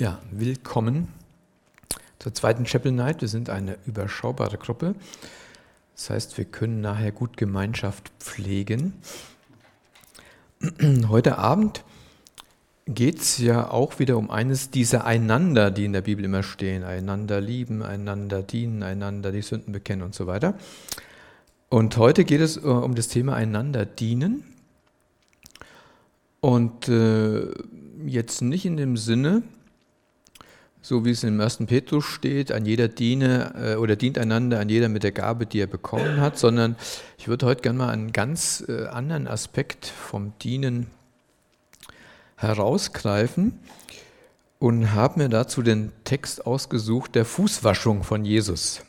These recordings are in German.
Ja, willkommen zur zweiten Chapel Night. Wir sind eine überschaubare Gruppe. Das heißt, wir können nachher gut Gemeinschaft pflegen. Heute Abend geht es ja auch wieder um eines dieser Einander, die in der Bibel immer stehen. Einander lieben, einander dienen, einander die Sünden bekennen und so weiter. Und heute geht es äh, um das Thema einander dienen. Und äh, jetzt nicht in dem Sinne, so wie es im 1. Petrus steht, an jeder diene äh, oder dient einander, an jeder mit der Gabe, die er bekommen hat, sondern ich würde heute gerne mal einen ganz äh, anderen Aspekt vom Dienen herausgreifen und habe mir dazu den Text ausgesucht der Fußwaschung von Jesus.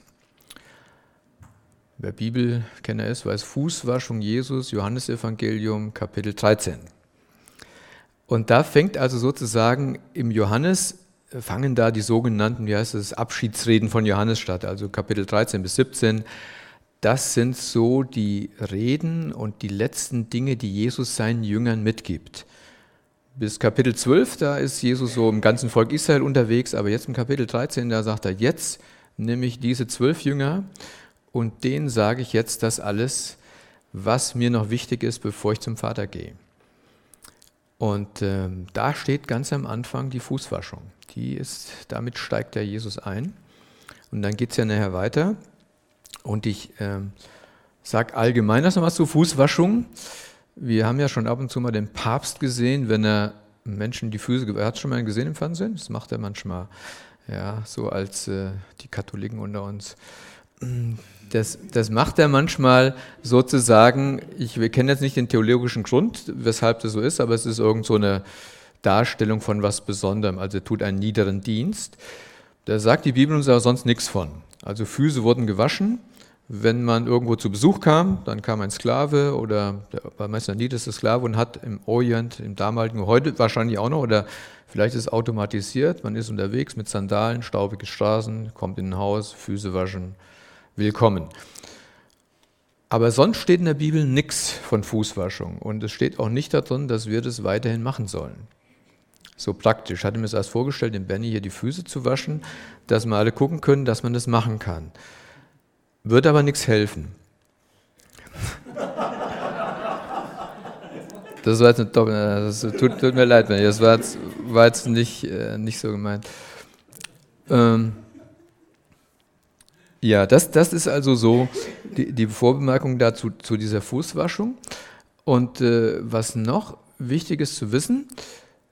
Wer Bibelkenner ist, weiß Fußwaschung Jesus, Johannesevangelium, Kapitel 13. Und da fängt also sozusagen im Johannes fangen da die sogenannten, wie heißt es, Abschiedsreden von Johannes statt, also Kapitel 13 bis 17. Das sind so die Reden und die letzten Dinge, die Jesus seinen Jüngern mitgibt. Bis Kapitel 12, da ist Jesus so im ganzen Volk Israel unterwegs, aber jetzt im Kapitel 13, da sagt er, jetzt nehme ich diese zwölf Jünger und denen sage ich jetzt das alles, was mir noch wichtig ist, bevor ich zum Vater gehe. Und ähm, da steht ganz am Anfang die Fußwaschung die ist, damit steigt der Jesus ein. Und dann geht es ja nachher weiter. Und ich äh, sage allgemein das nochmal zur Fußwaschung. Wir haben ja schon ab und zu mal den Papst gesehen, wenn er Menschen die Füße, er hat schon mal gesehen im Fernsehen, das macht er manchmal, ja, so als äh, die Katholiken unter uns. Das, das macht er manchmal sozusagen, ich, wir kennen jetzt nicht den theologischen Grund, weshalb das so ist, aber es ist irgend so eine, Darstellung von was Besonderem, also er tut einen niederen Dienst. Da sagt die Bibel uns aber sonst nichts von. Also Füße wurden gewaschen. Wenn man irgendwo zu Besuch kam, dann kam ein Sklave oder der der niedrigste Sklave und hat im Orient, im damaligen, heute wahrscheinlich auch noch, oder vielleicht ist es automatisiert, man ist unterwegs mit Sandalen, staubige Straßen, kommt in ein Haus, Füße waschen, willkommen. Aber sonst steht in der Bibel nichts von Fußwaschung und es steht auch nicht darin, dass wir das weiterhin machen sollen so praktisch. Ich hatte mir das erst vorgestellt, dem Benny hier die Füße zu waschen, dass wir alle gucken können, dass man das machen kann. Wird aber nichts helfen. Das war jetzt eine Doppel, das tut, tut, mir leid, das war jetzt, war jetzt nicht, äh, nicht so gemeint. Ähm, ja, das, das ist also so die, die Vorbemerkung dazu zu dieser Fußwaschung. Und äh, was noch wichtig ist zu wissen,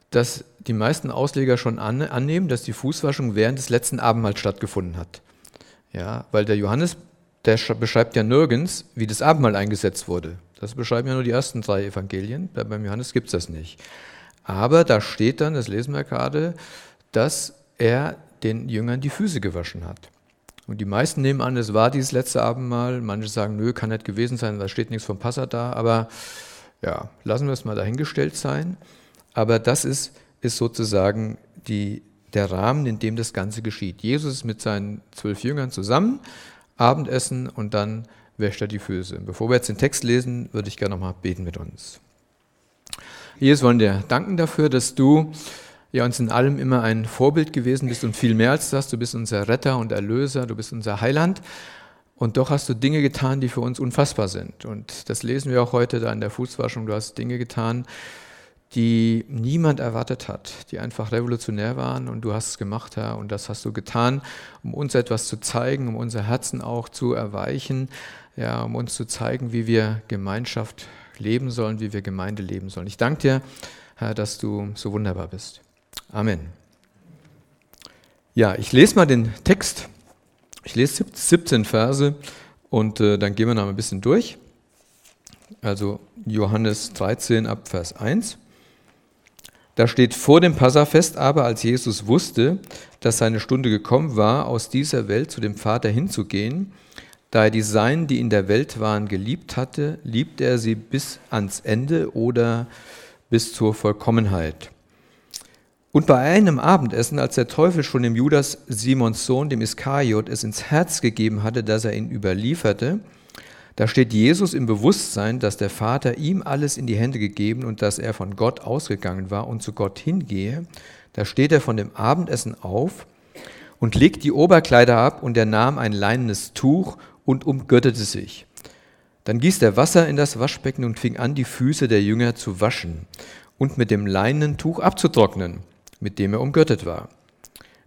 dass die meisten Ausleger schon an, annehmen, dass die Fußwaschung während des letzten Abendmahls stattgefunden hat. Ja, weil der Johannes, der beschreibt ja nirgends, wie das Abendmahl eingesetzt wurde. Das beschreiben ja nur die ersten drei Evangelien. Beim Johannes gibt es das nicht. Aber da steht dann, das lesen wir gerade, dass er den Jüngern die Füße gewaschen hat. Und die meisten nehmen an, es war dieses letzte Abendmahl. Manche sagen, nö, kann nicht gewesen sein, da steht nichts vom Passa da. Aber ja, lassen wir es mal dahingestellt sein. Aber das ist, ist sozusagen die, der Rahmen, in dem das Ganze geschieht. Jesus ist mit seinen zwölf Jüngern zusammen, Abendessen und dann wäscht er die Füße. Bevor wir jetzt den Text lesen, würde ich gerne nochmal beten mit uns. Jesus, wollen dir danken dafür, dass du ja uns in allem immer ein Vorbild gewesen bist und viel mehr als das. Du bist unser Retter und Erlöser, du bist unser Heiland. Und doch hast du Dinge getan, die für uns unfassbar sind. Und das lesen wir auch heute da in der Fußwaschung. Du hast Dinge getan, die niemand erwartet hat, die einfach revolutionär waren und du hast es gemacht, Herr, und das hast du getan, um uns etwas zu zeigen, um unser Herzen auch zu erweichen, ja, um uns zu zeigen, wie wir Gemeinschaft leben sollen, wie wir Gemeinde leben sollen. Ich danke dir, Herr, dass du so wunderbar bist. Amen. Ja, ich lese mal den Text. Ich lese 17 Verse und äh, dann gehen wir noch ein bisschen durch. Also Johannes 13 ab Vers 1. Da steht vor dem Passafest aber, als Jesus wusste, dass seine Stunde gekommen war, aus dieser Welt zu dem Vater hinzugehen, da er die Seinen, die in der Welt waren, geliebt hatte, liebte er sie bis ans Ende oder bis zur Vollkommenheit. Und bei einem Abendessen, als der Teufel schon dem Judas, Simons Sohn, dem Iskariot, es ins Herz gegeben hatte, dass er ihn überlieferte, Da steht Jesus im Bewusstsein, dass der Vater ihm alles in die Hände gegeben und dass er von Gott ausgegangen war und zu Gott hingehe. Da steht er von dem Abendessen auf und legt die Oberkleider ab und er nahm ein leinenes Tuch und umgürtete sich. Dann gießt er Wasser in das Waschbecken und fing an, die Füße der Jünger zu waschen und mit dem leinenen Tuch abzutrocknen, mit dem er umgürtet war.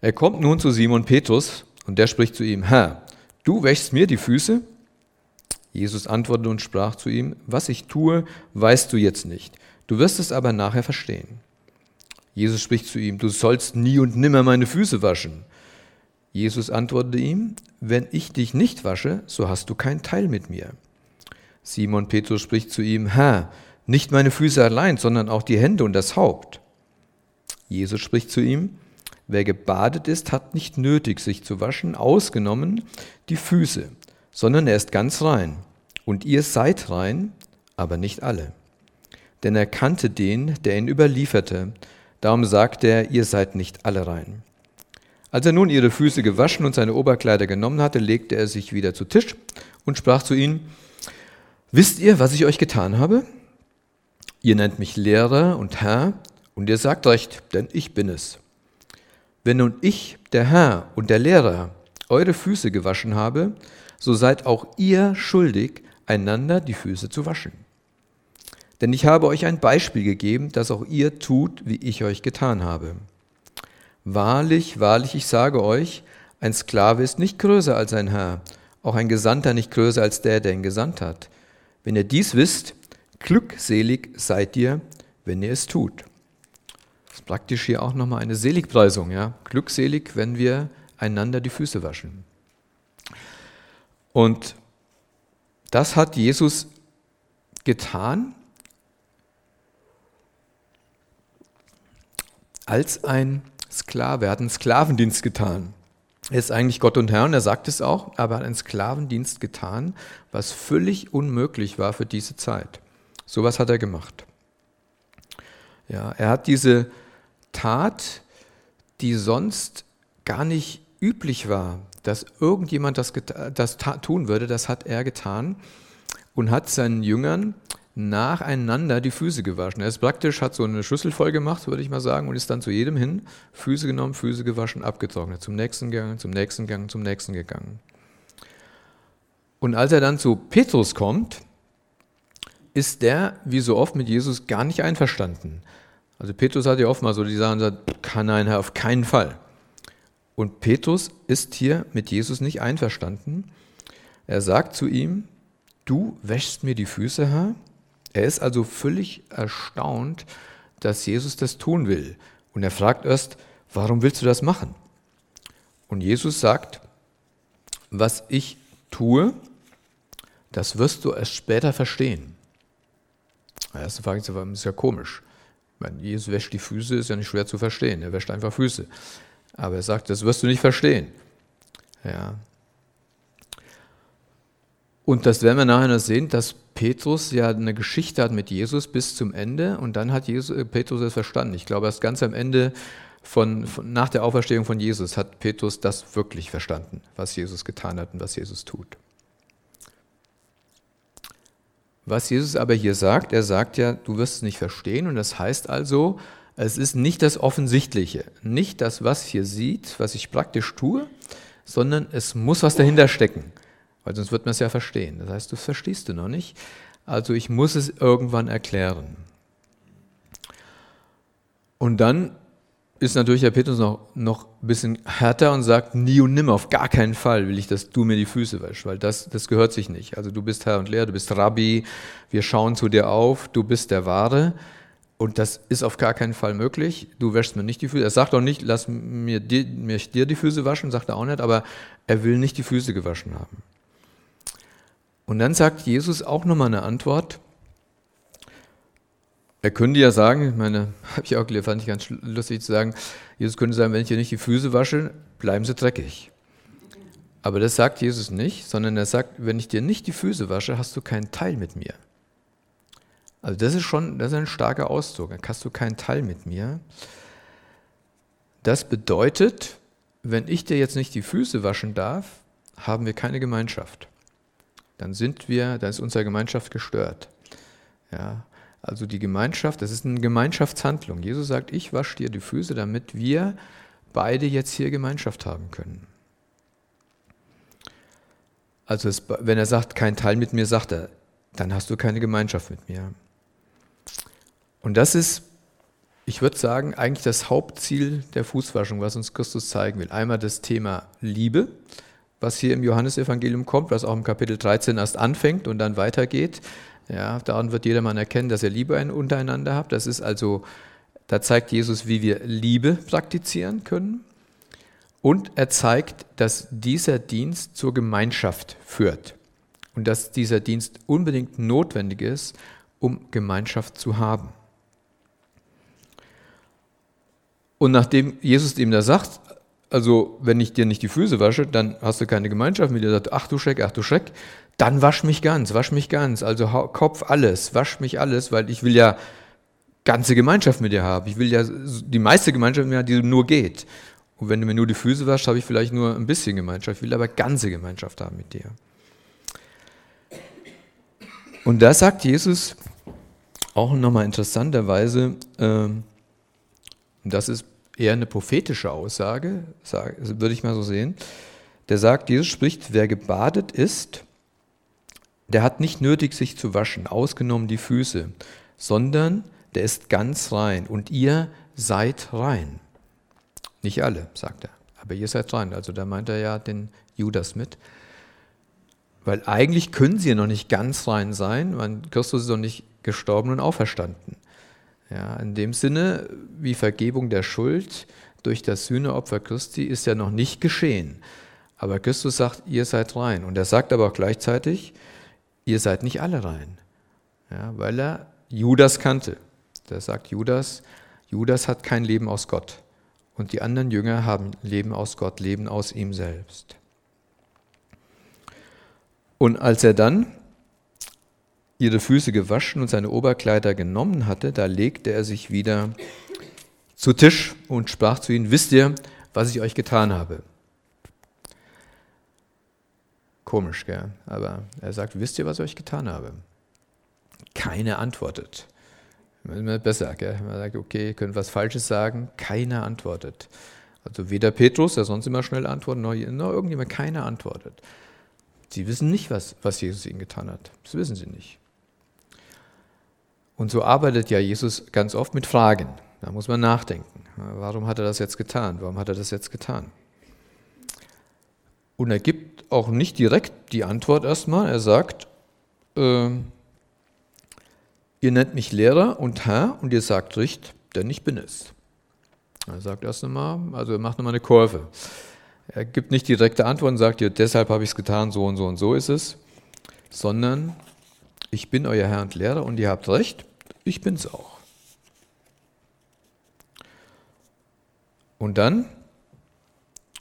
Er kommt nun zu Simon Petrus und der spricht zu ihm, Herr, du wäschst mir die Füße? Jesus antwortete und sprach zu ihm, was ich tue, weißt du jetzt nicht, du wirst es aber nachher verstehen. Jesus spricht zu ihm, du sollst nie und nimmer meine Füße waschen. Jesus antwortete ihm, wenn ich dich nicht wasche, so hast du keinen Teil mit mir. Simon Petrus spricht zu ihm, Herr, nicht meine Füße allein, sondern auch die Hände und das Haupt. Jesus spricht zu ihm, wer gebadet ist, hat nicht nötig, sich zu waschen, ausgenommen die Füße sondern er ist ganz rein. Und ihr seid rein, aber nicht alle. Denn er kannte den, der ihn überlieferte. Darum sagt er, ihr seid nicht alle rein. Als er nun ihre Füße gewaschen und seine Oberkleider genommen hatte, legte er sich wieder zu Tisch und sprach zu ihnen, Wisst ihr, was ich euch getan habe? Ihr nennt mich Lehrer und Herr, und ihr sagt recht, denn ich bin es. Wenn nun ich, der Herr und der Lehrer, eure Füße gewaschen habe, so seid auch ihr schuldig, einander die Füße zu waschen. Denn ich habe euch ein Beispiel gegeben, dass auch ihr tut, wie ich euch getan habe. Wahrlich, wahrlich, ich sage euch, ein Sklave ist nicht größer als ein Herr, auch ein Gesandter nicht größer als der, der ihn gesandt hat. Wenn ihr dies wisst, glückselig seid ihr, wenn ihr es tut. Praktisch hier auch nochmal eine Seligpreisung. Ja? Glückselig, wenn wir einander die Füße waschen. Und das hat Jesus getan als ein Sklave. Er hat einen Sklavendienst getan. Er ist eigentlich Gott und Herr und er sagt es auch, aber er hat einen Sklavendienst getan, was völlig unmöglich war für diese Zeit. Sowas hat er gemacht. Ja, er hat diese Tat, die sonst gar nicht üblich war, dass irgendjemand das, das tun würde, das hat er getan und hat seinen Jüngern nacheinander die Füße gewaschen. Er ist praktisch, hat so eine Schüssel voll gemacht, würde ich mal sagen, und ist dann zu jedem hin, Füße genommen, Füße gewaschen, abgetrocknet, zum nächsten gegangen, zum nächsten gegangen, zum nächsten gegangen. Und als er dann zu Petrus kommt, ist der, wie so oft, mit Jesus gar nicht einverstanden. Also Petrus hat ja oft mal so die Sachen kann ein Herr auf keinen Fall. Und Petrus ist hier mit Jesus nicht einverstanden. Er sagt zu ihm, du wäschst mir die Füße, Herr. Er ist also völlig erstaunt, dass Jesus das tun will. Und er fragt erst, warum willst du das machen? Und Jesus sagt, was ich tue, das wirst du erst später verstehen. Erste Frage ist ja komisch. Meine, Jesus wäscht die Füße, ist ja nicht schwer zu verstehen. Er wäscht einfach Füße. Aber er sagt, das wirst du nicht verstehen. Ja. Und das werden wir nachher noch sehen, dass Petrus ja eine Geschichte hat mit Jesus bis zum Ende und dann hat Jesus, äh, Petrus es verstanden. Ich glaube, erst ganz am Ende von, von, nach der Auferstehung von Jesus hat Petrus das wirklich verstanden, was Jesus getan hat und was Jesus tut. Was Jesus aber hier sagt, er sagt ja, du wirst es nicht verstehen und das heißt also, es ist nicht das Offensichtliche, nicht das, was hier sieht, was ich praktisch tue, sondern es muss was dahinter stecken, weil sonst wird man es ja verstehen. Das heißt, das verstehst du noch nicht. Also ich muss es irgendwann erklären. Und dann ist natürlich der Petrus noch, noch ein bisschen härter und sagt, nie und nimmer, auf gar keinen Fall will ich, dass du mir die Füße wäschst, weil das, das gehört sich nicht. Also du bist Herr und Lehrer, du bist Rabbi, wir schauen zu dir auf, du bist der Wahre. Und das ist auf gar keinen Fall möglich. Du wäschst mir nicht die Füße. Er sagt auch nicht, lass mir dir, mir dir die Füße waschen, sagt er auch nicht, aber er will nicht die Füße gewaschen haben. Und dann sagt Jesus auch nochmal eine Antwort. Er könnte ja sagen, ich meine, habe ich auch gelernt, fand ich ganz lustig zu sagen, Jesus könnte sagen, wenn ich dir nicht die Füße wasche, bleiben sie dreckig. Aber das sagt Jesus nicht, sondern er sagt, wenn ich dir nicht die Füße wasche, hast du keinen Teil mit mir. Also das ist schon das ist ein starker Ausdruck. Da hast du keinen Teil mit mir. Das bedeutet, wenn ich dir jetzt nicht die Füße waschen darf, haben wir keine Gemeinschaft. dann sind wir, dann ist unsere Gemeinschaft gestört. Ja, also die Gemeinschaft, das ist eine Gemeinschaftshandlung. Jesus sagt, ich wasche dir die Füße, damit wir beide jetzt hier Gemeinschaft haben können. Also es, wenn er sagt, kein Teil mit mir, sagt er, dann hast du keine Gemeinschaft mit mir. Und das ist, ich würde sagen, eigentlich das Hauptziel der Fußwaschung, was uns Christus zeigen will. Einmal das Thema Liebe, was hier im Johannesevangelium kommt, was auch im Kapitel 13 erst anfängt und dann weitergeht. Ja, daran wird jedermann erkennen, dass ihr Liebe untereinander habt. Das ist also, da zeigt Jesus, wie wir Liebe praktizieren können. Und er zeigt, dass dieser Dienst zur Gemeinschaft führt und dass dieser Dienst unbedingt notwendig ist, um Gemeinschaft zu haben. Und nachdem Jesus ihm da sagt, also wenn ich dir nicht die Füße wasche, dann hast du keine Gemeinschaft mit dir, sagt, ach du Schreck, ach du Schreck, dann wasch mich ganz, wasch mich ganz, also Kopf alles, wasch mich alles, weil ich will ja ganze Gemeinschaft mit dir haben. Ich will ja die meiste Gemeinschaft mit dir, die nur geht. Und wenn du mir nur die Füße waschst, habe ich vielleicht nur ein bisschen Gemeinschaft. Ich will aber ganze Gemeinschaft haben mit dir. Und da sagt Jesus auch nochmal interessanterweise, äh, das ist eher eine prophetische Aussage, würde ich mal so sehen. Der sagt, Jesus spricht, wer gebadet ist, der hat nicht nötig, sich zu waschen, ausgenommen die Füße, sondern der ist ganz rein und ihr seid rein. Nicht alle, sagt er, aber ihr seid rein. Also da meint er ja den Judas mit. Weil eigentlich können sie ja noch nicht ganz rein sein, weil Christus ist noch nicht gestorben und auferstanden. Ja, in dem Sinne, wie Vergebung der Schuld durch das Sühneopfer Christi ist ja noch nicht geschehen. Aber Christus sagt, ihr seid rein. Und er sagt aber auch gleichzeitig, ihr seid nicht alle rein. Ja, weil er Judas kannte. Da sagt Judas, Judas hat kein Leben aus Gott. Und die anderen Jünger haben Leben aus Gott, Leben aus ihm selbst. Und als er dann ihre Füße gewaschen und seine Oberkleider genommen hatte, da legte er sich wieder zu Tisch und sprach zu ihnen, wisst ihr, was ich euch getan habe? Komisch, gell? Aber er sagt, wisst ihr, was ich euch getan habe? Keiner antwortet. Immer besser, gell? Man sagt, okay, können was Falsches sagen, keiner antwortet. Also weder Petrus, der sonst immer schnell antwortet, noch, noch irgendjemand, keiner antwortet. Sie wissen nicht, was, was Jesus ihnen getan hat. Das wissen sie nicht. Und so arbeitet ja Jesus ganz oft mit Fragen. Da muss man nachdenken. Warum hat er das jetzt getan? Warum hat er das jetzt getan? Und er gibt auch nicht direkt die Antwort erstmal. Er sagt, äh, ihr nennt mich Lehrer und Herr und ihr sagt Richt, denn ich bin es. Er sagt erst einmal, also er macht nochmal eine Kurve. Er gibt nicht direkte Antworten, sagt ihr, deshalb habe ich es getan, so und so und so ist es, sondern ich bin euer Herr und Lehrer und ihr habt recht, ich bin es auch. Und dann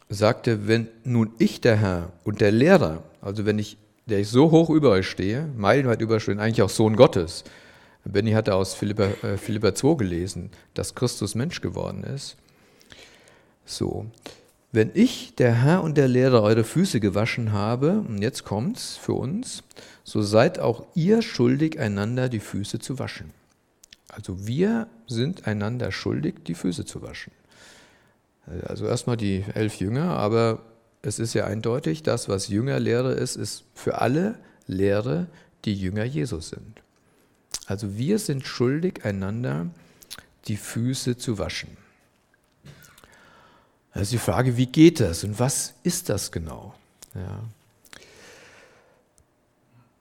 sagt er, wenn nun ich der Herr und der Lehrer, also wenn ich, der ich so hoch über euch stehe, meilenweit über euch stehe, eigentlich auch Sohn Gottes, Benny hatte aus Philippa, äh, Philippa 2 gelesen, dass Christus Mensch geworden ist. So, wenn ich, der Herr und der Lehrer, eure Füße gewaschen habe, und jetzt kommt's für uns, so seid auch ihr schuldig, einander die Füße zu waschen. Also wir sind einander schuldig, die Füße zu waschen. Also erstmal die elf Jünger, aber es ist ja eindeutig, das, was Jüngerlehre ist, ist für alle Lehre, die Jünger Jesus sind. Also wir sind schuldig, einander die Füße zu waschen. Ist die Frage, wie geht das und was ist das genau? Ja.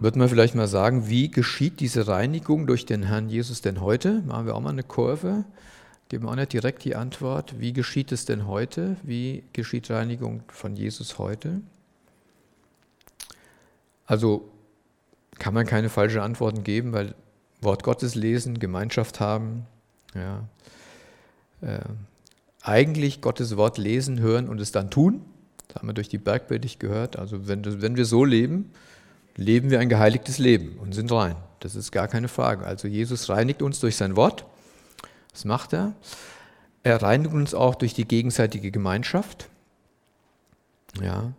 Wird man vielleicht mal sagen, wie geschieht diese Reinigung durch den Herrn Jesus denn heute? Machen wir auch mal eine Kurve, geben auch nicht direkt die Antwort. Wie geschieht es denn heute? Wie geschieht Reinigung von Jesus heute? Also kann man keine falschen Antworten geben, weil Wort Gottes lesen, Gemeinschaft haben, ja. Äh, eigentlich Gottes Wort lesen, hören und es dann tun. Das haben wir durch die Bergpredigt gehört. Also wenn, wenn wir so leben, leben wir ein geheiligtes Leben und sind rein. Das ist gar keine Frage. Also Jesus reinigt uns durch sein Wort. Das macht er. Er reinigt uns auch durch die gegenseitige Gemeinschaft. Ja.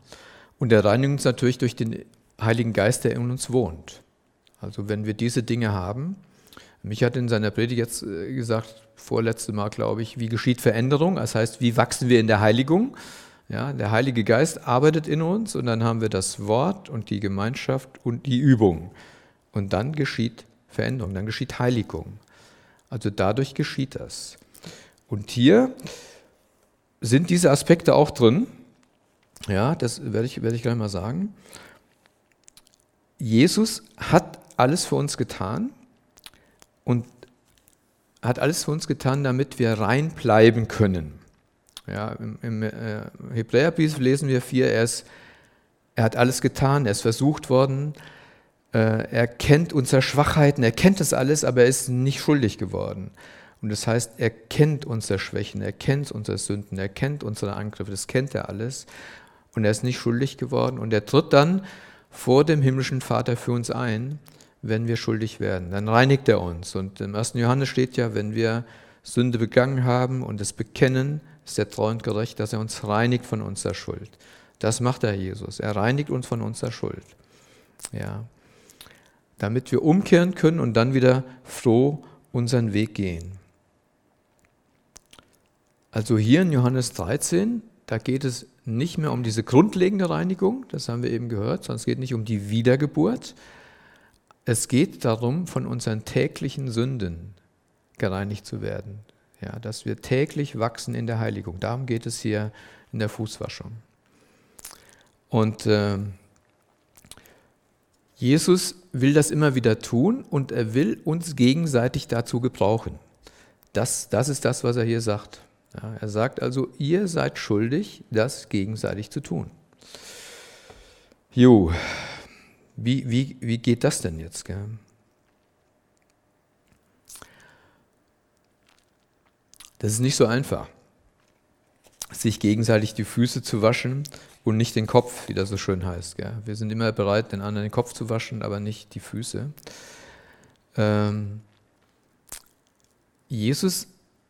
Und er reinigt uns natürlich durch den Heiligen Geist, der in uns wohnt. Also wenn wir diese Dinge haben, mich hat in seiner Predigt jetzt äh, gesagt, vorletzte Mal glaube ich, wie geschieht Veränderung? Das heißt, wie wachsen wir in der Heiligung? Ja, der Heilige Geist arbeitet in uns und dann haben wir das Wort und die Gemeinschaft und die Übung. Und dann geschieht Veränderung, dann geschieht Heiligung. Also dadurch geschieht das. Und hier sind diese Aspekte auch drin. Ja, das werde ich, werde ich gleich mal sagen. Jesus hat alles für uns getan und hat alles für uns getan, damit wir rein bleiben können. Ja, Im im äh, Hebräerbrief lesen wir vier, er, ist, er hat alles getan, er ist versucht worden, äh, er kennt unsere Schwachheiten, er kennt das alles, aber er ist nicht schuldig geworden. Und das heißt, er kennt unsere Schwächen, er kennt unsere Sünden, er kennt unsere Angriffe, das kennt er alles. Und er ist nicht schuldig geworden und er tritt dann vor dem himmlischen Vater für uns ein wenn wir schuldig werden. Dann reinigt er uns. Und im 1. Johannes steht ja, wenn wir Sünde begangen haben und es bekennen, ist er treu und gerecht, dass er uns reinigt von unserer Schuld. Das macht der Jesus. Er reinigt uns von unserer Schuld. Ja. Damit wir umkehren können und dann wieder froh unseren Weg gehen. Also hier in Johannes 13, da geht es nicht mehr um diese grundlegende Reinigung, das haben wir eben gehört, sondern es geht nicht um die Wiedergeburt, es geht darum, von unseren täglichen Sünden gereinigt zu werden. Ja, dass wir täglich wachsen in der Heiligung. Darum geht es hier in der Fußwaschung. Und äh, Jesus will das immer wieder tun und er will uns gegenseitig dazu gebrauchen. Das, das ist das, was er hier sagt. Ja, er sagt also, ihr seid schuldig, das gegenseitig zu tun. Jo, wie, wie, wie geht das denn jetzt? Gell? Das ist nicht so einfach, sich gegenseitig die Füße zu waschen und nicht den Kopf, wie das so schön heißt. Gell? Wir sind immer bereit, den anderen den Kopf zu waschen, aber nicht die Füße. Ähm, Jesus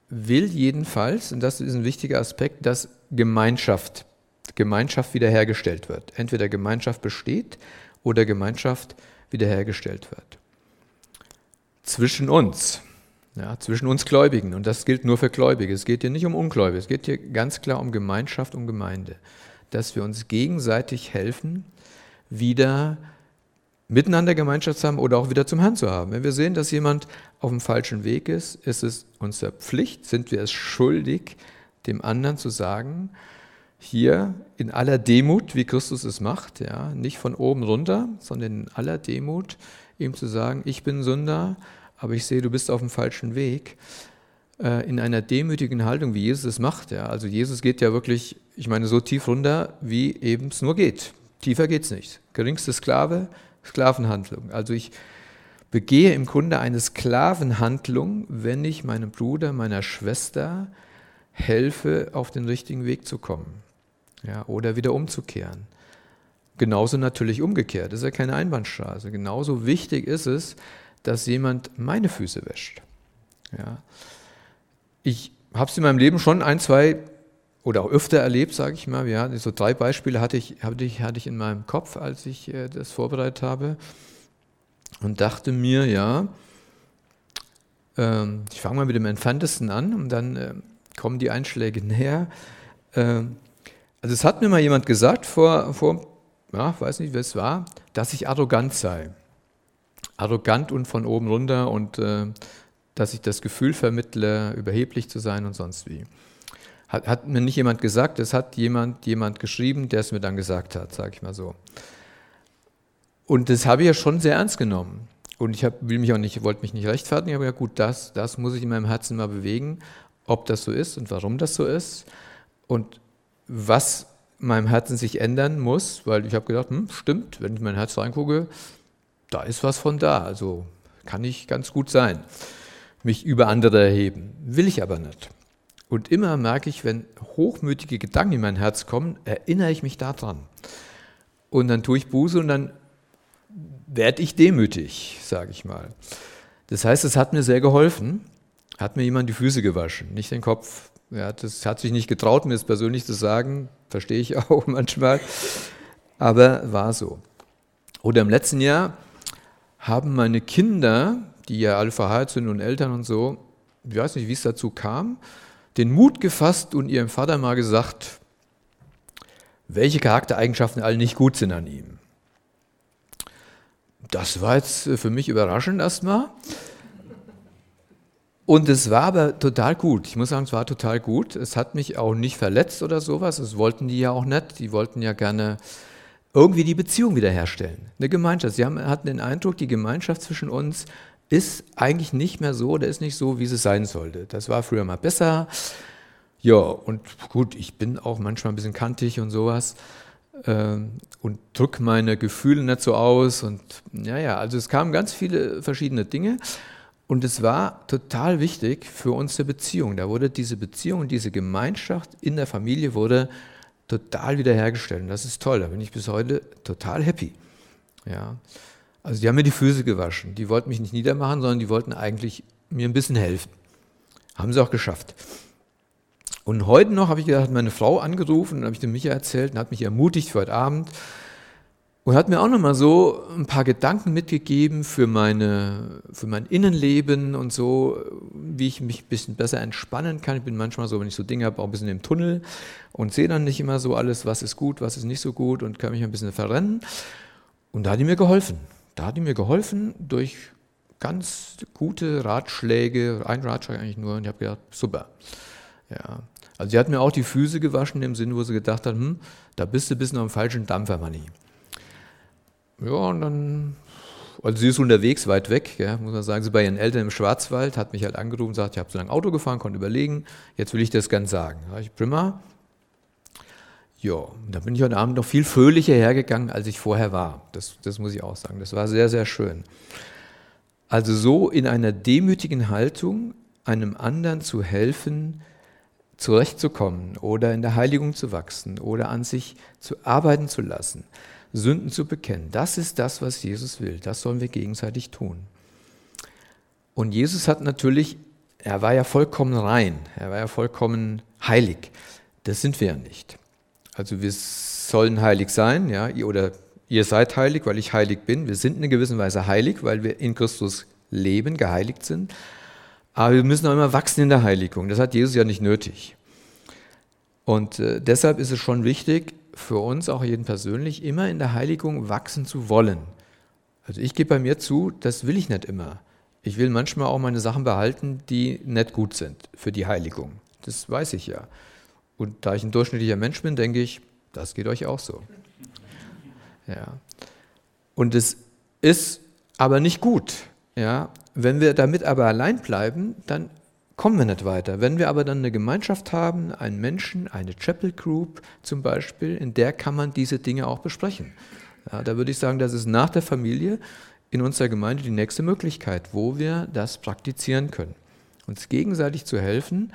will jedenfalls, und das ist ein wichtiger Aspekt, dass Gemeinschaft, Gemeinschaft wiederhergestellt wird. Entweder Gemeinschaft besteht oder Gemeinschaft wiederhergestellt wird. Zwischen uns, ja, zwischen uns Gläubigen. Und das gilt nur für Gläubige. Es geht hier nicht um Ungläubige, es geht hier ganz klar um Gemeinschaft und Gemeinde. Dass wir uns gegenseitig helfen, wieder miteinander Gemeinschaft zu haben oder auch wieder zum Herrn zu haben. Wenn wir sehen, dass jemand auf dem falschen Weg ist, ist es unsere Pflicht, sind wir es schuldig, dem anderen zu sagen, hier in aller Demut, wie Christus es macht, ja, nicht von oben runter, sondern in aller Demut, ihm zu sagen, ich bin Sünder, aber ich sehe, du bist auf dem falschen Weg, äh, in einer demütigen Haltung, wie Jesus es macht. Ja. Also Jesus geht ja wirklich, ich meine, so tief runter, wie eben es nur geht. Tiefer geht es nicht. Geringste Sklave, Sklavenhandlung. Also ich begehe im Grunde eine Sklavenhandlung, wenn ich meinem Bruder, meiner Schwester helfe, auf den richtigen Weg zu kommen ja, oder wieder umzukehren. Genauso natürlich umgekehrt, das ist ja keine Einbahnstraße. Genauso wichtig ist es, dass jemand meine Füße wäscht. Ja. Ich habe es in meinem Leben schon ein, zwei oder auch öfter erlebt, sage ich mal. Ja, so drei Beispiele hatte ich, hatte, ich, hatte ich in meinem Kopf, als ich äh, das vorbereitet habe und dachte mir, ja, äh, ich fange mal mit dem Entferntesten an und dann äh, kommen die Einschläge näher. Ähm, also es hat mir mal jemand gesagt vor, vor ja, weiß nicht, wer es war, dass ich arrogant sei. Arrogant und von oben runter und äh, dass ich das Gefühl vermittle, überheblich zu sein und sonst wie. Hat, hat mir nicht jemand gesagt, es hat jemand, jemand geschrieben, der es mir dann gesagt hat, sage ich mal so. Und das habe ich ja schon sehr ernst genommen. Und ich hab, will mich auch nicht, wollte mich nicht rechtfertigen, aber ja gut, das, das muss ich in meinem Herzen mal bewegen, ob das so ist und warum das so ist. Und was meinem Herzen sich ändern muss, weil ich habe gedacht, hm, stimmt, wenn ich mein Herz reingucke, da ist was von da. Also kann ich ganz gut sein, mich über andere erheben. Will ich aber nicht. Und immer merke ich, wenn hochmütige Gedanken in mein Herz kommen, erinnere ich mich daran. Und dann tue ich Buße und dann werde ich demütig, sage ich mal. Das heißt, es hat mir sehr geholfen, hat mir jemand die Füße gewaschen, nicht den Kopf. Ja, das hat sich nicht getraut, mir das persönlich zu sagen, verstehe ich auch manchmal, aber war so. Oder im letzten Jahr haben meine Kinder, die ja alle verheiratet sind und Eltern und so, ich weiß nicht, wie es dazu kam, den Mut gefasst und ihrem Vater mal gesagt, welche Charaktereigenschaften alle nicht gut sind an ihm. Das war jetzt für mich überraschend erstmal. Und es war aber total gut. Ich muss sagen, es war total gut. Es hat mich auch nicht verletzt oder sowas. Das wollten die ja auch nicht. Die wollten ja gerne irgendwie die Beziehung wiederherstellen. Eine Gemeinschaft. Sie haben, hatten den Eindruck, die Gemeinschaft zwischen uns ist eigentlich nicht mehr so oder ist nicht so, wie sie sein sollte. Das war früher mal besser. Ja, und gut, ich bin auch manchmal ein bisschen kantig und sowas äh, und drücke meine Gefühle nicht so aus. Und ja, ja, also es kamen ganz viele verschiedene Dinge. Und es war total wichtig für unsere Beziehung. Da wurde diese Beziehung, diese Gemeinschaft in der Familie wurde total wiederhergestellt. Und das ist toll. Da bin ich bis heute total happy. Ja. Also die haben mir die Füße gewaschen. Die wollten mich nicht niedermachen, sondern die wollten eigentlich mir ein bisschen helfen. Haben sie auch geschafft. Und heute noch habe ich gedacht, meine Frau angerufen und habe ich dem Micha erzählt und hat mich ermutigt für heute Abend. Und hat mir auch nochmal so ein paar Gedanken mitgegeben für, meine, für mein Innenleben und so, wie ich mich ein bisschen besser entspannen kann. Ich bin manchmal so, wenn ich so Dinge habe, auch ein bisschen im Tunnel und sehe dann nicht immer so alles, was ist gut, was ist nicht so gut und kann mich ein bisschen verrennen. Und da hat die mir geholfen. Da hat die mir geholfen durch ganz gute Ratschläge, ein Ratschlag eigentlich nur, und ich habe gedacht, super. Ja. Also sie hat mir auch die Füße gewaschen im Sinne, wo sie gedacht hat, hm, da bist du ein bisschen am falschen Dampfer, Manni. Ja, und dann, also sie ist unterwegs, weit weg, ja, muss man sagen. Sie ist bei ihren Eltern im Schwarzwald, hat mich halt angerufen gesagt, ich habe so lange Auto gefahren, konnte überlegen, jetzt will ich das ganz sagen. Da ich, prima. Ja, da bin ich heute Abend noch viel fröhlicher hergegangen, als ich vorher war. Das, das muss ich auch sagen. Das war sehr, sehr schön. Also so in einer demütigen Haltung einem anderen zu helfen, zurechtzukommen oder in der Heiligung zu wachsen oder an sich zu arbeiten zu lassen. Sünden zu bekennen. Das ist das, was Jesus will. Das sollen wir gegenseitig tun. Und Jesus hat natürlich, er war ja vollkommen rein, er war ja vollkommen heilig. Das sind wir ja nicht. Also wir sollen heilig sein, ja, oder ihr seid heilig, weil ich heilig bin. Wir sind in gewisser Weise heilig, weil wir in Christus leben, geheiligt sind. Aber wir müssen auch immer wachsen in der Heiligung. Das hat Jesus ja nicht nötig. Und äh, deshalb ist es schon wichtig, für uns, auch jeden persönlich, immer in der Heiligung wachsen zu wollen. Also ich gebe bei mir zu, das will ich nicht immer. Ich will manchmal auch meine Sachen behalten, die nicht gut sind für die Heiligung. Das weiß ich ja. Und da ich ein durchschnittlicher Mensch bin, denke ich, das geht euch auch so. Ja. Und es ist aber nicht gut. Ja. Wenn wir damit aber allein bleiben, dann kommen wir nicht weiter. Wenn wir aber dann eine Gemeinschaft haben, einen Menschen, eine Chapel Group zum Beispiel, in der kann man diese Dinge auch besprechen. Ja, da würde ich sagen, das ist nach der Familie in unserer Gemeinde die nächste Möglichkeit, wo wir das praktizieren können. Uns gegenseitig zu helfen,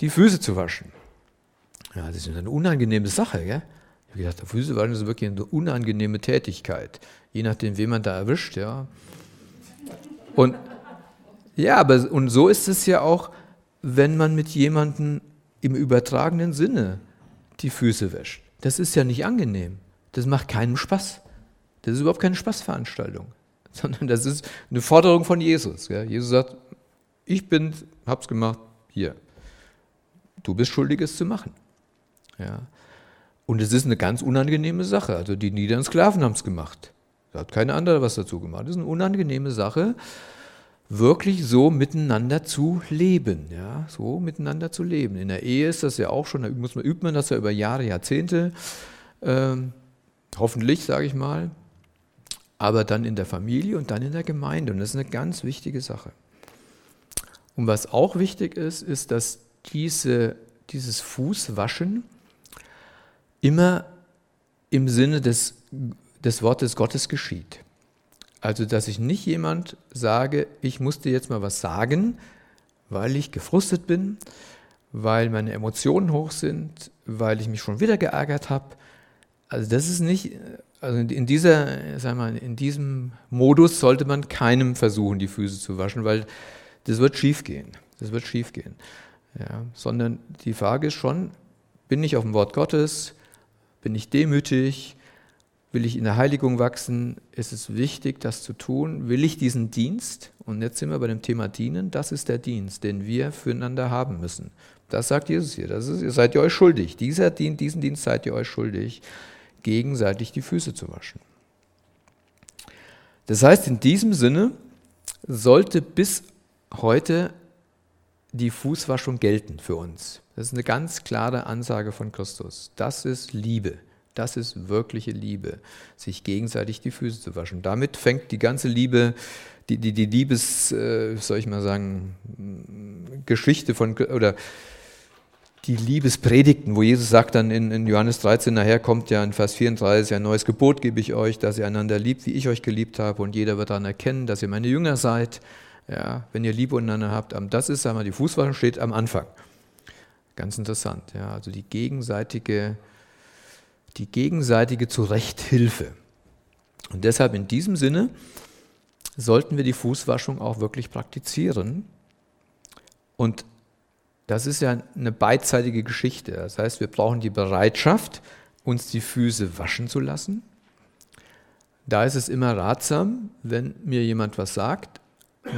die Füße zu waschen. Ja, das ist eine unangenehme Sache. Gell? Ich habe gedacht, Füße waschen ist wirklich eine unangenehme Tätigkeit. Je nachdem, wen man da erwischt. Ja. Und ja, aber und so ist es ja auch, wenn man mit jemandem im übertragenen Sinne die Füße wäscht. Das ist ja nicht angenehm. Das macht keinen Spaß. Das ist überhaupt keine Spaßveranstaltung, sondern das ist eine Forderung von Jesus. Ja. Jesus sagt, ich bin, hab's gemacht, hier. Du bist schuldig, es zu machen. Ja. Und es ist eine ganz unangenehme Sache. Also die niederen Sklaven haben es gemacht. Da hat keine andere was dazu gemacht. Das ist eine unangenehme Sache wirklich so miteinander zu leben, ja, so miteinander zu leben. In der Ehe ist das ja auch schon, da muss man, übt man das ja über Jahre, Jahrzehnte, ähm, hoffentlich, sage ich mal, aber dann in der Familie und dann in der Gemeinde und das ist eine ganz wichtige Sache. Und was auch wichtig ist, ist, dass diese, dieses Fußwaschen immer im Sinne des, des Wortes Gottes geschieht. Also, dass ich nicht jemand sage, ich muss dir jetzt mal was sagen, weil ich gefrustet bin, weil meine Emotionen hoch sind, weil ich mich schon wieder geärgert habe. Also das ist nicht, also in dieser, sag mal, in diesem Modus sollte man keinem versuchen, die Füße zu waschen, weil das wird schief gehen. Das wird schief gehen. Ja, sondern die Frage ist schon, bin ich auf dem Wort Gottes? Bin ich demütig? Will ich in der Heiligung wachsen, ist es wichtig, das zu tun. Will ich diesen Dienst, und jetzt sind wir bei dem Thema Dienen, das ist der Dienst, den wir füreinander haben müssen. Das sagt Jesus hier. Das ist, ihr seid ihr euch schuldig. Dieser Dienst, diesen Dienst seid ihr euch schuldig, gegenseitig die Füße zu waschen. Das heißt, in diesem Sinne sollte bis heute die Fußwaschung gelten für uns. Das ist eine ganz klare Ansage von Christus. Das ist Liebe. Das ist wirkliche Liebe, sich gegenseitig die Füße zu waschen. Damit fängt die ganze Liebe, die, die, die Liebes, äh, soll ich mal sagen, Geschichte von, oder die Liebespredigten, wo Jesus sagt dann in, in, Johannes 13, nachher kommt ja in Vers 34, ein neues Gebot gebe ich euch, dass ihr einander liebt, wie ich euch geliebt habe und jeder wird daran erkennen, dass ihr meine Jünger seid, ja, wenn ihr Liebe untereinander habt. Das ist, sagen wir, die Fußwaschung steht am Anfang. Ganz interessant, ja, also die gegenseitige die gegenseitige Zurechthilfe. Und deshalb in diesem Sinne sollten wir die Fußwaschung auch wirklich praktizieren. Und das ist ja eine beidseitige Geschichte. Das heißt, wir brauchen die Bereitschaft, uns die Füße waschen zu lassen. Da ist es immer ratsam, wenn mir jemand was sagt,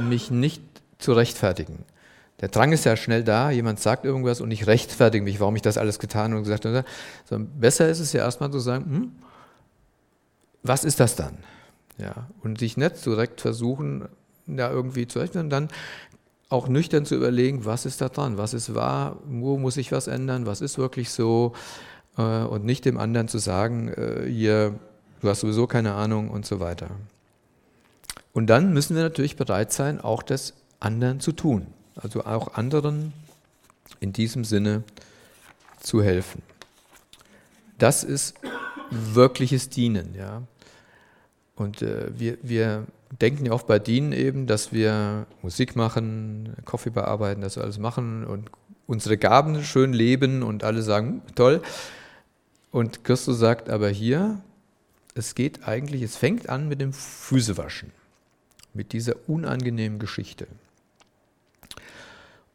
mich nicht zu rechtfertigen. Der Drang ist ja schnell da, jemand sagt irgendwas und ich rechtfertige mich, warum ich das alles getan und gesagt habe. So, besser ist es ja erstmal zu sagen, hm, was ist das dann? Ja, und sich nicht direkt versuchen, da irgendwie zu rechnen dann auch nüchtern zu überlegen, was ist da dran, was ist wahr, wo muss ich was ändern, was ist wirklich so äh, und nicht dem anderen zu sagen, äh, hier, du hast sowieso keine Ahnung und so weiter. Und dann müssen wir natürlich bereit sein, auch das anderen zu tun also auch anderen in diesem Sinne zu helfen. Das ist wirkliches Dienen, ja. Und äh, wir, wir denken ja oft bei Dienen eben, dass wir Musik machen, Kaffee bearbeiten, das alles machen und unsere Gaben schön leben und alle sagen, hm, toll. Und Christus sagt aber hier, es geht eigentlich, es fängt an mit dem Füßewaschen, mit dieser unangenehmen Geschichte.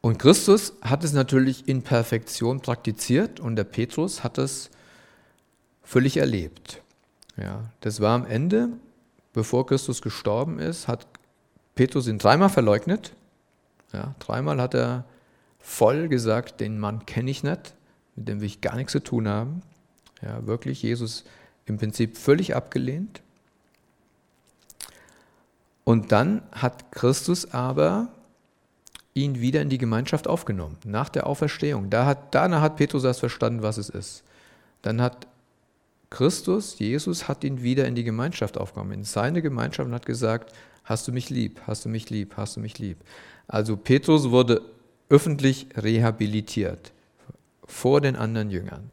Und Christus hat es natürlich in Perfektion praktiziert und der Petrus hat es völlig erlebt. Ja, das war am Ende, bevor Christus gestorben ist, hat Petrus ihn dreimal verleugnet. Ja, dreimal hat er voll gesagt, den Mann kenne ich nicht, mit dem will ich gar nichts zu tun haben. Ja, wirklich Jesus im Prinzip völlig abgelehnt. Und dann hat Christus aber ihn wieder in die Gemeinschaft aufgenommen, nach der Auferstehung. Da hat, danach hat Petrus erst verstanden, was es ist. Dann hat Christus, Jesus, hat ihn wieder in die Gemeinschaft aufgenommen, in seine Gemeinschaft und hat gesagt, hast du mich lieb, hast du mich lieb, hast du mich lieb. Also Petrus wurde öffentlich rehabilitiert vor den anderen Jüngern.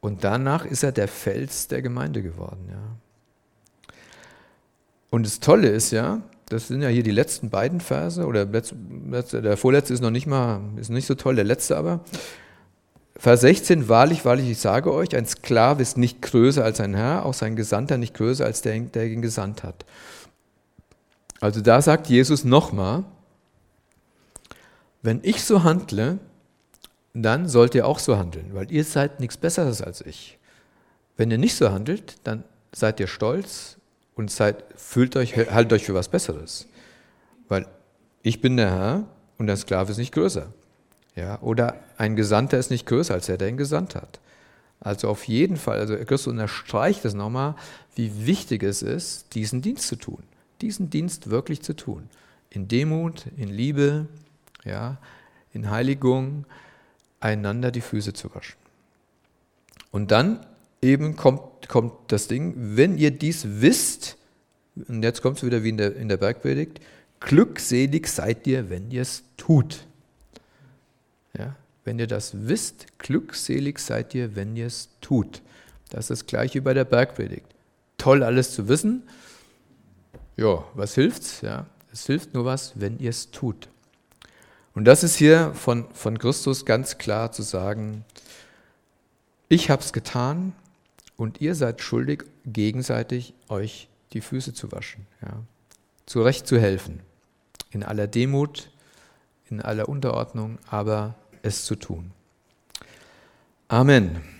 Und danach ist er der Fels der Gemeinde geworden. Ja. Und das Tolle ist ja, das sind ja hier die letzten beiden Verse, oder der vorletzte ist noch nicht mal, ist nicht so toll, der letzte aber. Vers 16, wahrlich, wahrlich, ich sage euch, ein Sklave ist nicht größer als ein Herr, auch sein Gesandter nicht größer als der, der ihn gesandt hat. Also da sagt Jesus nochmal, wenn ich so handle, dann sollt ihr auch so handeln, weil ihr seid nichts Besseres als ich. Wenn ihr nicht so handelt, dann seid ihr stolz, und seid, fühlt euch, haltet euch für was Besseres. Weil ich bin der Herr und der Sklave ist nicht größer. Ja, oder ein Gesandter ist nicht größer als der, der ihn gesandt hat. Also auf jeden Fall, also Christus unterstreicht es nochmal, wie wichtig es ist, diesen Dienst zu tun. Diesen Dienst wirklich zu tun. In Demut, in Liebe, ja, in Heiligung, einander die Füße zu waschen. Und dann eben kommt, kommt das Ding, wenn ihr dies wisst, und jetzt kommt es wieder wie in der, in der Bergpredigt, glückselig seid ihr, wenn ihr es tut. Ja, wenn ihr das wisst, glückselig seid ihr, wenn ihr es tut. Das ist das gleiche wie bei der Bergpredigt. Toll alles zu wissen. Ja, was hilft's? Ja, es hilft nur was, wenn ihr es tut. Und das ist hier von, von Christus ganz klar zu sagen, ich habe es getan, und ihr seid schuldig, gegenseitig euch die Füße zu waschen, ja. zurecht zu helfen, in aller Demut, in aller Unterordnung, aber es zu tun. Amen.